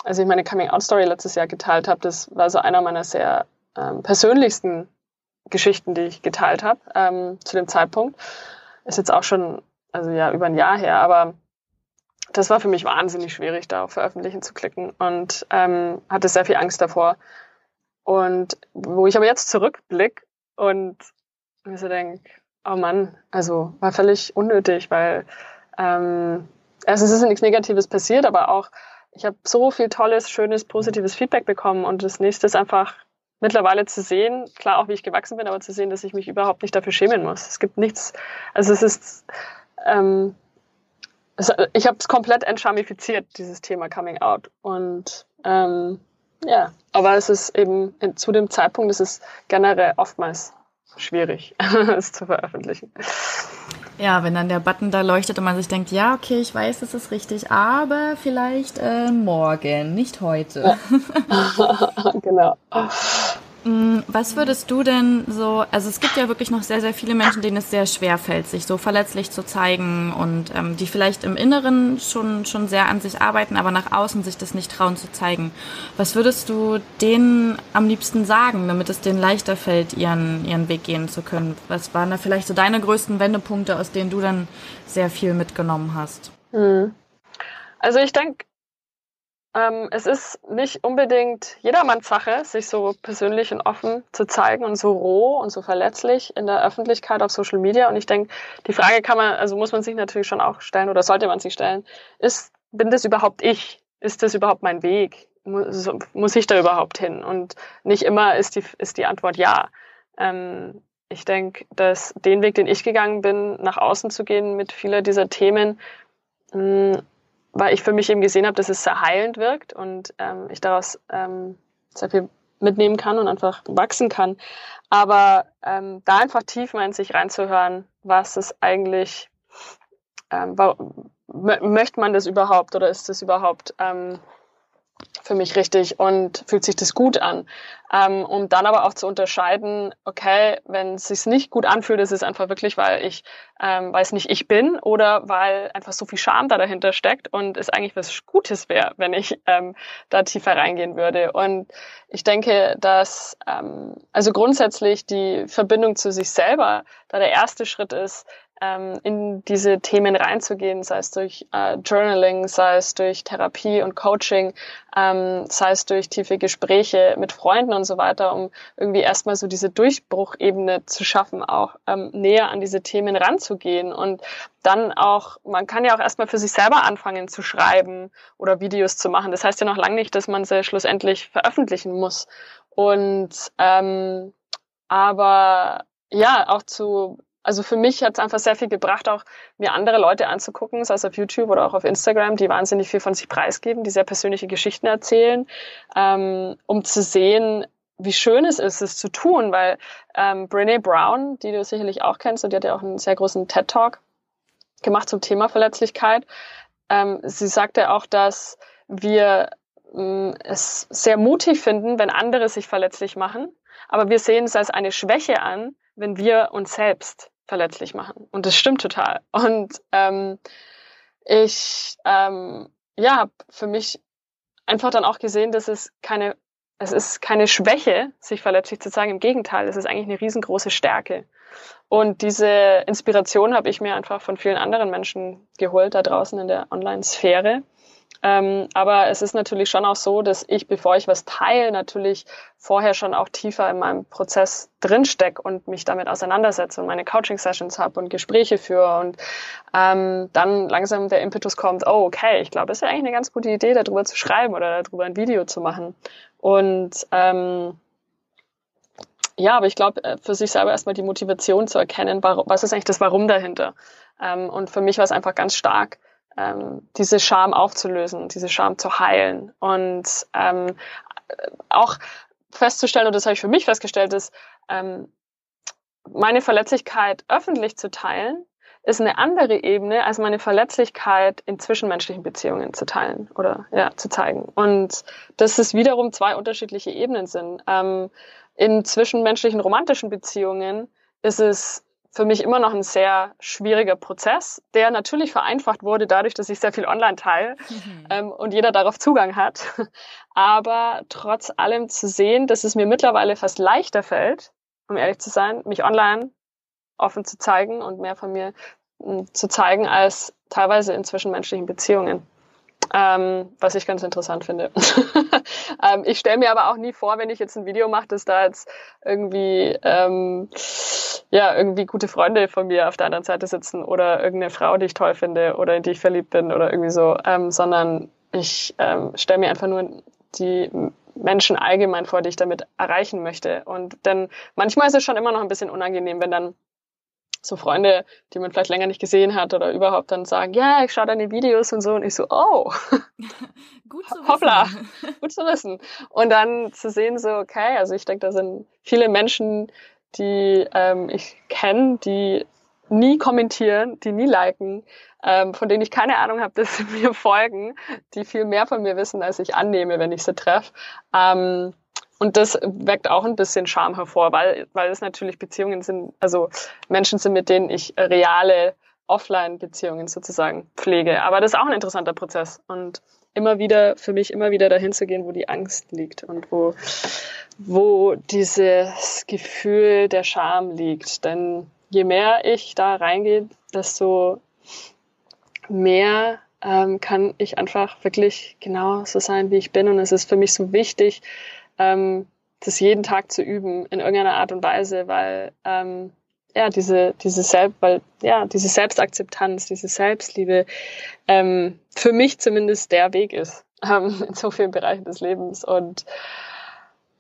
als ich meine Coming-out-Story letztes Jahr geteilt habe, das war so einer meiner sehr ähm, persönlichsten Geschichten, die ich geteilt habe ähm, zu dem Zeitpunkt. Ist jetzt auch schon, also ja, über ein Jahr her, aber das war für mich wahnsinnig schwierig, da auf Veröffentlichen zu klicken und ähm, hatte sehr viel Angst davor. Und wo ich aber jetzt zurückblick und mir so denke, oh Mann, also war völlig unnötig, weil ähm, erstens ist nichts Negatives passiert, aber auch ich habe so viel tolles, schönes, positives Feedback bekommen und das nächste ist einfach mittlerweile zu sehen, klar auch wie ich gewachsen bin, aber zu sehen, dass ich mich überhaupt nicht dafür schämen muss. Es gibt nichts, also es ist ähm, ich habe es komplett entschamifiziert, dieses Thema Coming Out. Und ähm, ja, aber es ist eben zu dem Zeitpunkt, ist es generell oftmals schwierig, es zu veröffentlichen. Ja, wenn dann der Button da leuchtet und man sich denkt, ja, okay, ich weiß, das ist richtig, aber vielleicht äh, morgen, nicht heute. Ja. genau. Mm, was würdest du denn so, also es gibt ja wirklich noch sehr, sehr viele Menschen, denen es sehr schwer fällt, sich so verletzlich zu zeigen und ähm, die vielleicht im Inneren schon, schon sehr an sich arbeiten, aber nach außen sich das nicht trauen zu zeigen. Was würdest du denen am liebsten sagen, damit es denen leichter fällt, ihren, ihren Weg gehen zu können? Was waren da vielleicht so deine größten Wendepunkte, aus denen du dann sehr viel mitgenommen hast? Hm. Also ich denke, ähm, es ist nicht unbedingt jedermanns Sache, sich so persönlich und offen zu zeigen und so roh und so verletzlich in der Öffentlichkeit auf Social Media. Und ich denke, die Frage kann man, also muss man sich natürlich schon auch stellen oder sollte man sich stellen, ist, bin das überhaupt ich? Ist das überhaupt mein Weg? Muss, muss ich da überhaupt hin? Und nicht immer ist die, ist die Antwort ja. Ähm, ich denke, dass den Weg, den ich gegangen bin, nach außen zu gehen mit vieler dieser Themen, mh, weil ich für mich eben gesehen habe, dass es sehr heilend wirkt und ähm, ich daraus ähm, sehr viel mitnehmen kann und einfach wachsen kann. Aber ähm, da einfach tief mal in sich reinzuhören, was ist eigentlich, ähm, möchte man das überhaupt oder ist das überhaupt ähm, für mich richtig und fühlt sich das gut an. Ähm, um dann aber auch zu unterscheiden, okay, wenn es sich nicht gut anfühlt, ist es einfach wirklich, weil ich, ähm, weil es nicht ich bin oder weil einfach so viel Scham da dahinter steckt und es eigentlich was Gutes wäre, wenn ich ähm, da tiefer reingehen würde. Und ich denke, dass ähm, also grundsätzlich die Verbindung zu sich selber da der erste Schritt ist, ähm, in diese Themen reinzugehen, sei es durch äh, Journaling, sei es durch Therapie und Coaching, ähm, sei es durch tiefe Gespräche mit Freunden und so weiter, um irgendwie erstmal so diese Durchbruchebene zu schaffen, auch ähm, näher an diese Themen ranzugehen und dann auch, man kann ja auch erstmal für sich selber anfangen zu schreiben oder Videos zu machen. Das heißt ja noch lange nicht, dass man sie schlussendlich veröffentlichen muss. Und ähm, aber ja, auch zu also für mich hat es einfach sehr viel gebracht, auch mir andere Leute anzugucken, sei es auf YouTube oder auch auf Instagram, die wahnsinnig viel von sich preisgeben, die sehr persönliche Geschichten erzählen, ähm, um zu sehen, wie schön es ist, es zu tun, weil ähm, Brene Brown, die du sicherlich auch kennst, und die hat ja auch einen sehr großen TED-Talk gemacht zum Thema Verletzlichkeit, ähm, sie sagte auch, dass wir ähm, es sehr mutig finden, wenn andere sich verletzlich machen, aber wir sehen es als eine Schwäche an, wenn wir uns selbst verletzlich machen. Und das stimmt total. Und ähm, ich ähm, ja, habe für mich einfach dann auch gesehen, dass es keine, es ist keine Schwäche, sich verletzlich zu zeigen. Im Gegenteil, es ist eigentlich eine riesengroße Stärke. Und diese Inspiration habe ich mir einfach von vielen anderen Menschen geholt da draußen in der Online-Sphäre. Ähm, aber es ist natürlich schon auch so, dass ich, bevor ich was teile, natürlich vorher schon auch tiefer in meinem Prozess drinsteck und mich damit auseinandersetze und meine Coaching-Sessions habe und Gespräche führe und ähm, dann langsam der Impetus kommt, oh, okay, ich glaube, es ist ja eigentlich eine ganz gute Idee, darüber zu schreiben oder darüber ein Video zu machen. Und ähm, ja, aber ich glaube, äh, für sich selber erstmal die Motivation zu erkennen, was ist eigentlich das Warum dahinter. Ähm, und für mich war es einfach ganz stark, ähm, diese Scham aufzulösen, diese Scham zu heilen und ähm, auch festzustellen, und das habe ich für mich festgestellt, ist, ähm, meine Verletzlichkeit öffentlich zu teilen, ist eine andere Ebene, als meine Verletzlichkeit in zwischenmenschlichen Beziehungen zu teilen oder ja, zu zeigen. Und dass es wiederum zwei unterschiedliche Ebenen sind. Ähm, in zwischenmenschlichen romantischen Beziehungen ist es für mich immer noch ein sehr schwieriger Prozess, der natürlich vereinfacht wurde dadurch, dass ich sehr viel online teile mhm. ähm, und jeder darauf Zugang hat. Aber trotz allem zu sehen, dass es mir mittlerweile fast leichter fällt, um ehrlich zu sein, mich online offen zu zeigen und mehr von mir hm, zu zeigen als teilweise in zwischenmenschlichen Beziehungen ähm, was ich ganz interessant finde. ähm, ich stelle mir aber auch nie vor, wenn ich jetzt ein Video mache, dass da jetzt irgendwie ähm, ja irgendwie gute Freunde von mir auf der anderen Seite sitzen oder irgendeine Frau, die ich toll finde oder in die ich verliebt bin oder irgendwie so, ähm, sondern ich ähm, stelle mir einfach nur die Menschen allgemein vor, die ich damit erreichen möchte. Und denn manchmal ist es schon immer noch ein bisschen unangenehm, wenn dann so Freunde, die man vielleicht länger nicht gesehen hat oder überhaupt dann sagen, ja, ich schaue deine Videos und so und ich so, oh, gut zu hoppla, gut zu wissen. Und dann zu sehen so, okay, also ich denke, da sind viele Menschen, die ähm, ich kenne, die nie kommentieren, die nie liken, ähm, von denen ich keine Ahnung habe, dass sie mir folgen, die viel mehr von mir wissen, als ich annehme, wenn ich sie treffe. Ähm, und das weckt auch ein bisschen Scham hervor, weil, weil es natürlich Beziehungen sind, also Menschen sind, mit denen ich reale Offline-Beziehungen sozusagen pflege. Aber das ist auch ein interessanter Prozess und immer wieder, für mich immer wieder dahin zu gehen, wo die Angst liegt und wo, wo dieses Gefühl der Scham liegt. Denn je mehr ich da reingehe, desto mehr ähm, kann ich einfach wirklich genau so sein, wie ich bin. Und es ist für mich so wichtig, ähm, das jeden Tag zu üben in irgendeiner Art und Weise, weil ähm, ja diese diese Selbst, weil ja diese Selbstakzeptanz, diese Selbstliebe ähm, für mich zumindest der Weg ist ähm, in so vielen Bereichen des Lebens und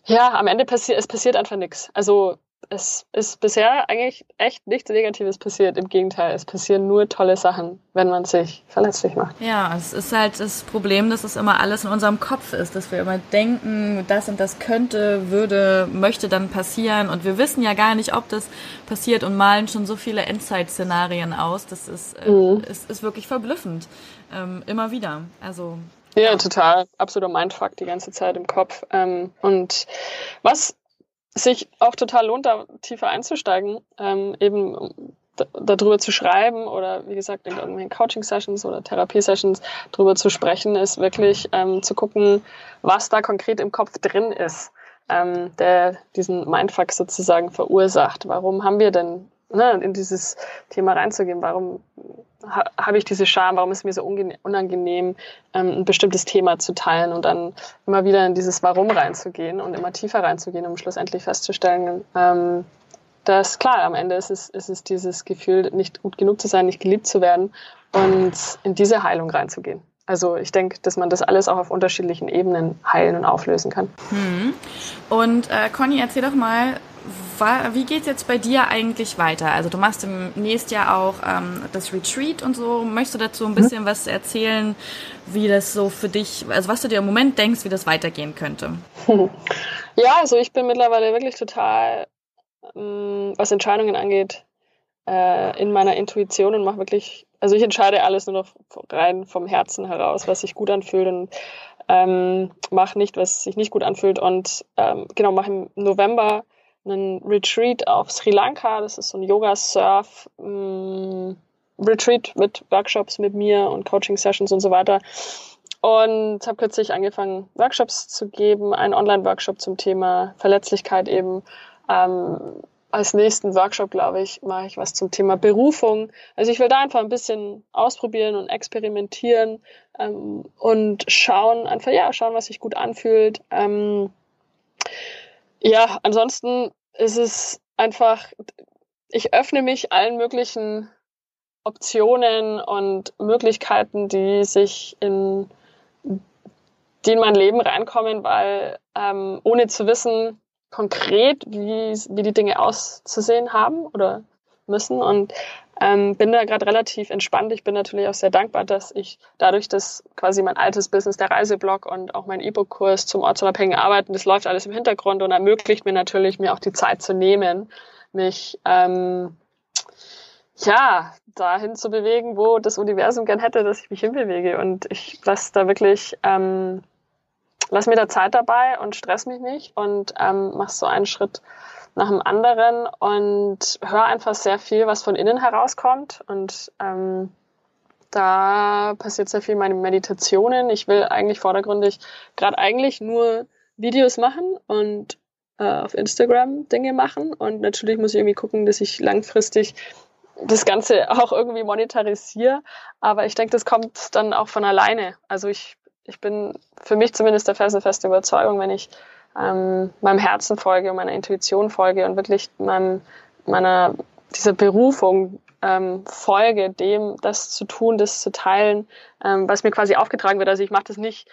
ja, am Ende passiert es passiert einfach nichts. Also es ist bisher eigentlich echt nichts Negatives passiert. Im Gegenteil, es passieren nur tolle Sachen, wenn man sich verletzlich macht. Ja, es ist halt das Problem, dass es immer alles in unserem Kopf ist, dass wir immer denken, das und das könnte, würde, möchte dann passieren und wir wissen ja gar nicht, ob das passiert und malen schon so viele Endzeit-Szenarien aus. Das ist, äh, mhm. ist, ist wirklich verblüffend. Ähm, immer wieder. Also ja, total. Absoluter Mindfuck die ganze Zeit im Kopf. Ähm, und was sich auch total lohnt, da tiefer einzusteigen, ähm, eben darüber zu schreiben oder wie gesagt in irgendwelchen Coaching-Sessions oder Therapie-Sessions darüber zu sprechen, ist wirklich ähm, zu gucken, was da konkret im Kopf drin ist, ähm, der diesen Mindfuck sozusagen verursacht. Warum haben wir denn ne, in dieses Thema reinzugehen. Warum ha, habe ich diese Scham? Warum ist es mir so unangenehm, ähm, ein bestimmtes Thema zu teilen und dann immer wieder in dieses Warum reinzugehen und immer tiefer reinzugehen, um schlussendlich festzustellen, ähm, dass klar, am Ende ist es, ist es dieses Gefühl, nicht gut genug zu sein, nicht geliebt zu werden und in diese Heilung reinzugehen. Also ich denke, dass man das alles auch auf unterschiedlichen Ebenen heilen und auflösen kann. Hm. Und äh, Conny, erzähl doch mal, wie geht es jetzt bei dir eigentlich weiter? Also du machst im nächsten Jahr auch ähm, das Retreat und so. Möchtest du dazu ein mhm. bisschen mhm. was erzählen, wie das so für dich, also was du dir im Moment denkst, wie das weitergehen könnte? Ja, also ich bin mittlerweile wirklich total, ähm, was Entscheidungen angeht, äh, in meiner Intuition und mache wirklich, also ich entscheide alles nur noch rein vom Herzen heraus, was sich gut anfühlt und ähm, mache nicht, was sich nicht gut anfühlt. Und ähm, genau, mache im November einen Retreat auf Sri Lanka. Das ist so ein Yoga-Surf. Mm, mit Workshops mit mir und Coaching-Sessions und so weiter. Und habe kürzlich angefangen, Workshops zu geben, einen Online-Workshop zum Thema Verletzlichkeit eben. Ähm, als nächsten Workshop, glaube ich, mache ich was zum Thema Berufung. Also ich will da einfach ein bisschen ausprobieren und experimentieren ähm, und schauen, einfach ja, schauen, was sich gut anfühlt. Ähm, ja, ansonsten ist es einfach, ich öffne mich allen möglichen Optionen und Möglichkeiten, die sich in, die in mein Leben reinkommen, weil ähm, ohne zu wissen konkret, wie, wie die Dinge auszusehen haben oder müssen. Und ähm, bin da gerade relativ entspannt. Ich bin natürlich auch sehr dankbar, dass ich dadurch, dass quasi mein altes Business, der Reiseblog und auch mein E-Book-Kurs zum ortsunabhängigen Arbeiten, das läuft alles im Hintergrund und ermöglicht mir natürlich, mir auch die Zeit zu nehmen, mich ähm, ja dahin zu bewegen, wo das Universum gern hätte, dass ich mich hinbewege. Und ich lasse da wirklich, ähm, lass mir da Zeit dabei und stress mich nicht und ähm, mach so einen Schritt nach dem anderen und höre einfach sehr viel, was von innen herauskommt. Und ähm, da passiert sehr viel meine Meditationen. Ich will eigentlich vordergründig gerade eigentlich nur Videos machen und äh, auf Instagram Dinge machen. Und natürlich muss ich irgendwie gucken, dass ich langfristig das Ganze auch irgendwie monetarisiere. Aber ich denke, das kommt dann auch von alleine. Also ich, ich bin für mich zumindest der felsenfeste Überzeugung, wenn ich ähm, meinem Herzen folge und meiner Intuition folge und wirklich meinem, meiner, dieser Berufung ähm, folge, dem das zu tun, das zu teilen, ähm, was mir quasi aufgetragen wird. Also ich mache das nicht,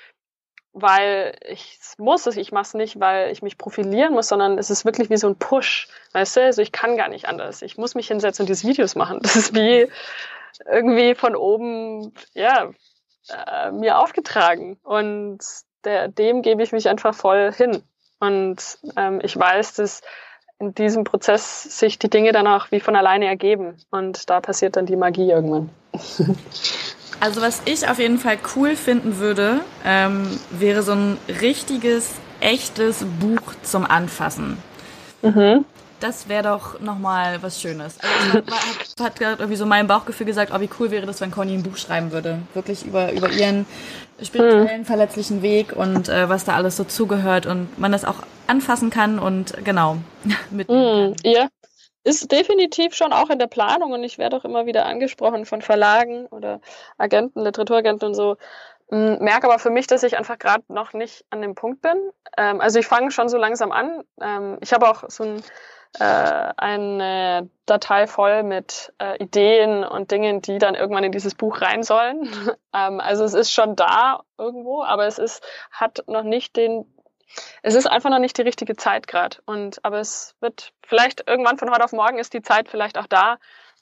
weil ich es muss, ich mache es nicht, weil ich mich profilieren muss, sondern es ist wirklich wie so ein Push, weißt du? Also ich kann gar nicht anders. Ich muss mich hinsetzen und diese Videos machen. Das ist wie irgendwie von oben, ja, äh, mir aufgetragen. Und der, dem gebe ich mich einfach voll hin. Und ähm, ich weiß, dass in diesem Prozess sich die Dinge dann auch wie von alleine ergeben. Und da passiert dann die Magie irgendwann. Also was ich auf jeden Fall cool finden würde, ähm, wäre so ein richtiges echtes Buch zum Anfassen. Mhm. Das wäre doch nochmal was Schönes. Also hat, hat, hat irgendwie so mein Bauchgefühl gesagt, oh, wie cool wäre das, wenn Conny ein Buch schreiben würde. Wirklich über, über ihren spirituellen, mhm. verletzlichen Weg und äh, was da alles so zugehört und man das auch anfassen kann und genau mitnehmen mhm. Ja, ist definitiv schon auch in der Planung und ich werde auch immer wieder angesprochen von Verlagen oder Agenten, Literaturagenten und so. Merke aber für mich, dass ich einfach gerade noch nicht an dem Punkt bin. Ähm, also ich fange schon so langsam an. Ähm, ich habe auch so ein äh, eine Datei voll mit äh, Ideen und Dingen, die dann irgendwann in dieses Buch rein sollen. ähm, also es ist schon da irgendwo, aber es ist, hat noch nicht den, es ist einfach noch nicht die richtige Zeit gerade. Und aber es wird vielleicht irgendwann von heute auf morgen ist die Zeit vielleicht auch da.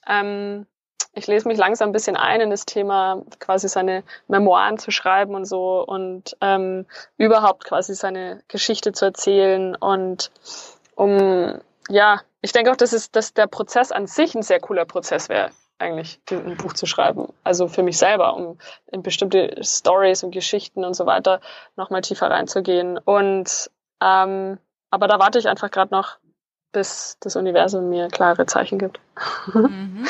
Ähm, ich lese mich langsam ein bisschen ein in das Thema, quasi seine Memoiren zu schreiben und so und ähm, überhaupt quasi seine Geschichte zu erzählen und um ja, ich denke auch, dass, es, dass der Prozess an sich ein sehr cooler Prozess wäre, eigentlich ein Buch zu schreiben. Also für mich selber, um in bestimmte Stories und Geschichten und so weiter nochmal tiefer reinzugehen. Und ähm, aber da warte ich einfach gerade noch, bis das Universum mir klare Zeichen gibt. Mhm.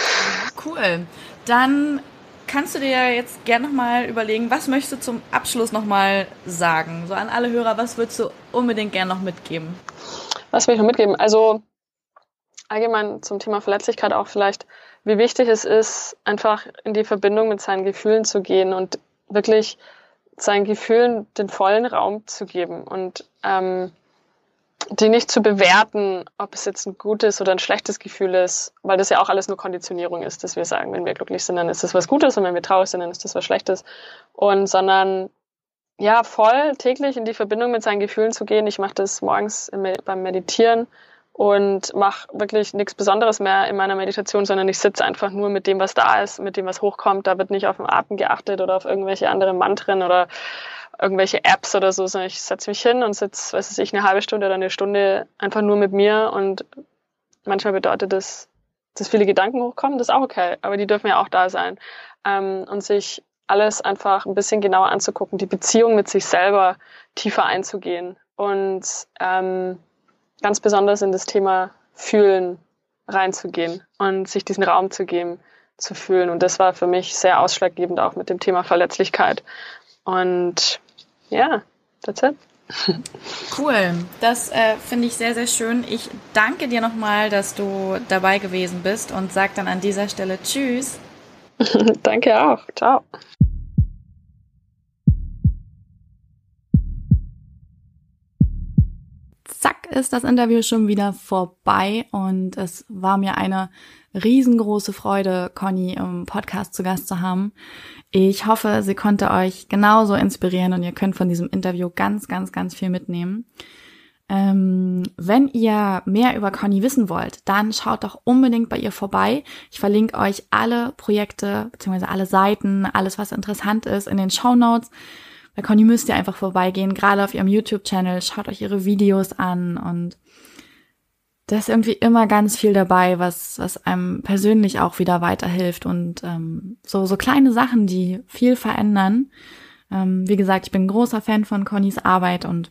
Cool. Dann kannst du dir jetzt gerne nochmal überlegen, was möchtest du zum Abschluss nochmal sagen? So an alle Hörer, was würdest du unbedingt gerne noch mitgeben? Was will ich noch mitgeben? Also allgemein zum Thema Verletzlichkeit auch vielleicht, wie wichtig es ist, einfach in die Verbindung mit seinen Gefühlen zu gehen und wirklich seinen Gefühlen den vollen Raum zu geben und ähm, die nicht zu bewerten, ob es jetzt ein gutes oder ein schlechtes Gefühl ist, weil das ja auch alles nur Konditionierung ist, dass wir sagen, wenn wir glücklich sind, dann ist das was Gutes und wenn wir traurig sind, dann ist das was Schlechtes. Und sondern ja, voll täglich in die Verbindung mit seinen Gefühlen zu gehen. Ich mache das morgens beim Meditieren und mache wirklich nichts Besonderes mehr in meiner Meditation, sondern ich sitze einfach nur mit dem, was da ist, mit dem, was hochkommt. Da wird nicht auf den Atem geachtet oder auf irgendwelche anderen Mantren oder irgendwelche Apps oder so, sondern ich setze mich hin und sitze, weiß ich, eine halbe Stunde oder eine Stunde einfach nur mit mir und manchmal bedeutet das, dass viele Gedanken hochkommen, das ist auch okay, aber die dürfen ja auch da sein. Ähm, und sich alles einfach ein bisschen genauer anzugucken, die Beziehung mit sich selber tiefer einzugehen und ähm, ganz besonders in das Thema Fühlen reinzugehen und sich diesen Raum zu geben, zu fühlen. Und das war für mich sehr ausschlaggebend auch mit dem Thema Verletzlichkeit. Und ja, that's it. Cool, das äh, finde ich sehr, sehr schön. Ich danke dir nochmal, dass du dabei gewesen bist und sag dann an dieser Stelle Tschüss. danke auch. Ciao. ist das Interview schon wieder vorbei und es war mir eine riesengroße Freude, Conny im Podcast zu Gast zu haben. Ich hoffe, sie konnte euch genauso inspirieren und ihr könnt von diesem Interview ganz, ganz, ganz viel mitnehmen. Ähm, wenn ihr mehr über Conny wissen wollt, dann schaut doch unbedingt bei ihr vorbei. Ich verlinke euch alle Projekte bzw. alle Seiten, alles was interessant ist in den Show Notes. Bei Conny müsst ihr einfach vorbeigehen, gerade auf ihrem YouTube-Channel, schaut euch ihre Videos an und da ist irgendwie immer ganz viel dabei, was, was einem persönlich auch wieder weiterhilft und ähm, so, so kleine Sachen, die viel verändern. Ähm, wie gesagt, ich bin großer Fan von Connys Arbeit und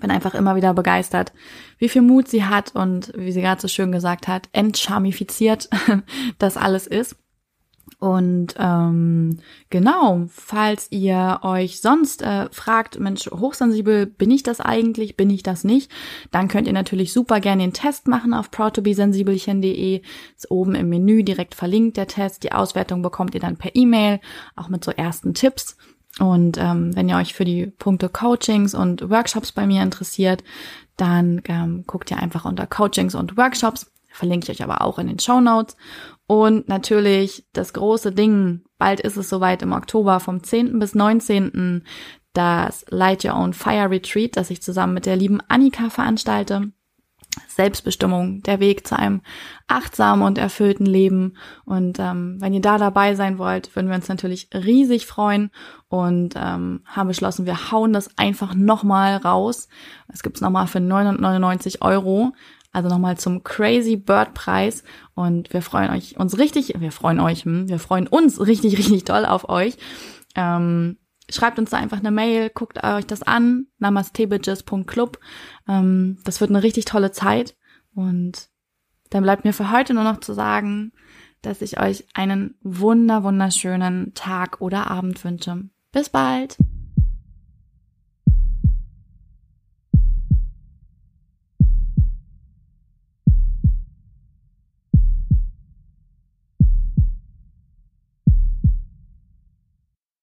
bin einfach immer wieder begeistert, wie viel Mut sie hat und wie sie gerade so schön gesagt hat, entcharmifiziert das alles ist. Und ähm, genau, falls ihr euch sonst äh, fragt, Mensch, hochsensibel, bin ich das eigentlich, bin ich das nicht, dann könnt ihr natürlich super gerne den Test machen auf proudtobesensibelchen.de. Ist oben im Menü direkt verlinkt der Test. Die Auswertung bekommt ihr dann per E-Mail, auch mit so ersten Tipps. Und ähm, wenn ihr euch für die Punkte Coachings und Workshops bei mir interessiert, dann ähm, guckt ihr einfach unter Coachings und Workshops. Verlinke ich euch aber auch in den Show Notes. Und natürlich das große Ding, bald ist es soweit im Oktober vom 10. bis 19. das Light Your Own Fire Retreat, das ich zusammen mit der lieben Annika veranstalte. Selbstbestimmung, der Weg zu einem achtsamen und erfüllten Leben. Und ähm, wenn ihr da dabei sein wollt, würden wir uns natürlich riesig freuen und ähm, haben beschlossen, wir hauen das einfach nochmal raus. Es gibt's nochmal für 999 Euro. Also nochmal zum Crazy Bird Preis und wir freuen euch uns richtig, wir freuen euch, hm, wir freuen uns richtig, richtig toll auf euch. Ähm, schreibt uns da einfach eine Mail, guckt euch das an, namastebitches.club. Ähm, das wird eine richtig tolle Zeit. Und dann bleibt mir für heute nur noch zu sagen, dass ich euch einen wunder, wunderschönen Tag oder Abend wünsche. Bis bald!